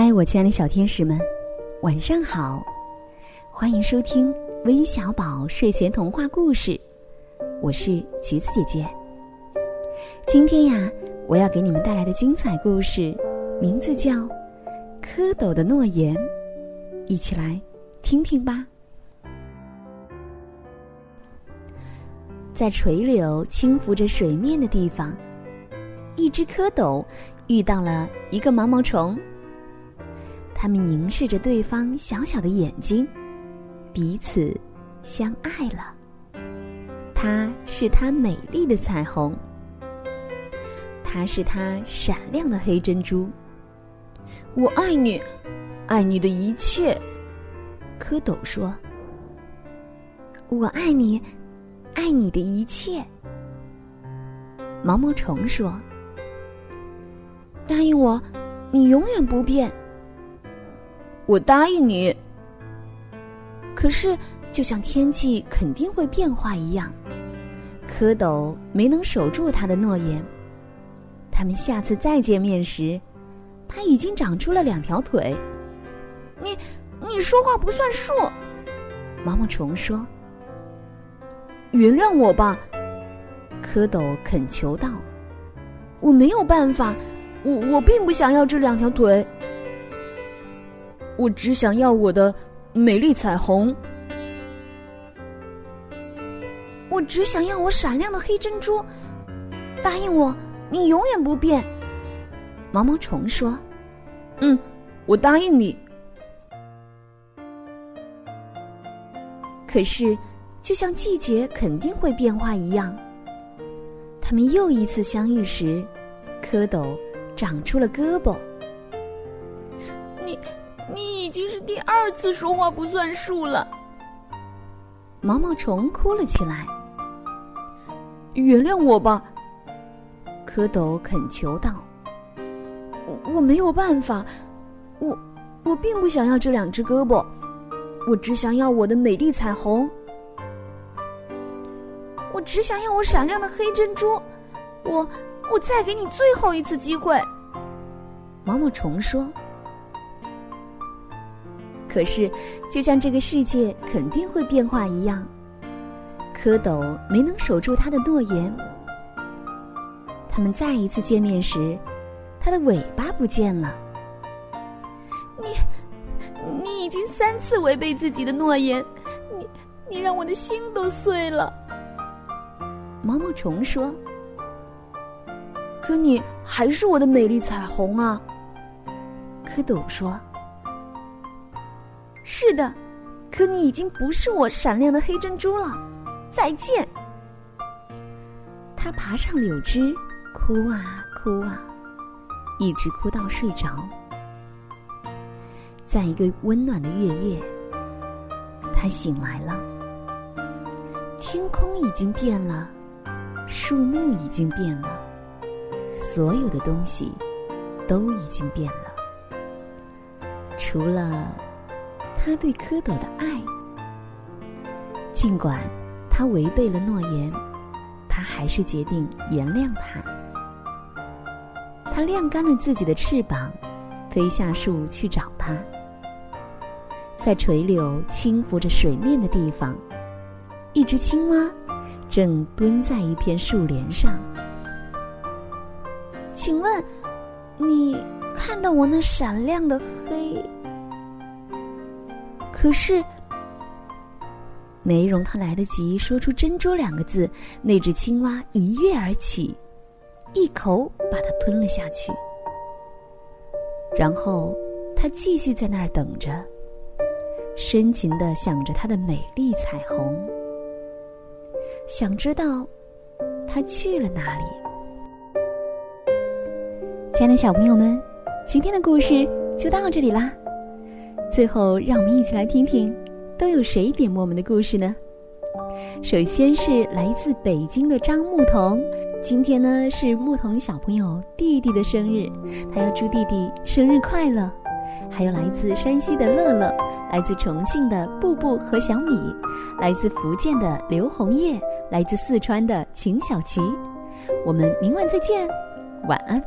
嗨，我亲爱的小天使们，晚上好！欢迎收听微小宝睡前童话故事，我是橘子姐姐。今天呀，我要给你们带来的精彩故事，名字叫《蝌蚪的诺言》，一起来听听吧。在垂柳轻拂着水面的地方，一只蝌蚪遇到了一个毛毛虫。他们凝视着对方小小的眼睛，彼此相爱了。它是它美丽的彩虹，它是它闪亮的黑珍珠。我爱你，爱你的一切。蝌蚪说：“我爱你，爱你的一切。”毛毛虫说：“答应我，你永远不变。”我答应你。可是，就像天气肯定会变化一样，蝌蚪没能守住他的诺言。他们下次再见面时，他已经长出了两条腿。你，你说话不算数。毛毛虫说：“原谅我吧。”蝌蚪恳求道：“我没有办法，我我并不想要这两条腿。”我只想要我的美丽彩虹，我只想要我闪亮的黑珍珠。答应我，你永远不变。毛毛虫说：“嗯，我答应你。”可是，就像季节肯定会变化一样，他们又一次相遇时，蝌蚪长出了胳膊。你。你已经是第二次说话不算数了。毛毛虫哭了起来。原谅我吧，蝌蚪恳求道：“我我没有办法，我我并不想要这两只胳膊，我只想要我的美丽彩虹，我只想要我闪亮的黑珍珠，我我再给你最后一次机会。”毛毛虫说。可是，就像这个世界肯定会变化一样，蝌蚪没能守住他的诺言。他们再一次见面时，它的尾巴不见了。你，你已经三次违背自己的诺言，你，你让我的心都碎了。毛毛虫说：“可你还是我的美丽彩虹啊。”蝌蚪说。是的，可你已经不是我闪亮的黑珍珠了。再见。他爬上柳枝，哭啊哭啊，一直哭到睡着。在一个温暖的月夜，他醒来了。天空已经变了，树木已经变了，所有的东西都已经变了，除了。他对蝌蚪的爱，尽管他违背了诺言，他还是决定原谅他。他晾干了自己的翅膀，飞下树去找他。在垂柳轻拂着水面的地方，一只青蛙正蹲在一片树帘上。请问，你看到我那闪亮的黑？可是，没容他来得及说出“珍珠”两个字，那只青蛙一跃而起，一口把它吞了下去。然后，他继续在那儿等着，深情的想着他的美丽彩虹，想知道他去了哪里。亲爱的小朋友们，今天的故事就到这里啦。最后，让我们一起来听听，都有谁点播我们的故事呢？首先是来自北京的张牧童，今天呢是牧童小朋友弟弟的生日，他要祝弟弟生日快乐。还有来自山西的乐乐，来自重庆的布布和小米，来自福建的刘红叶，来自四川的秦小琪。我们明晚再见，晚安。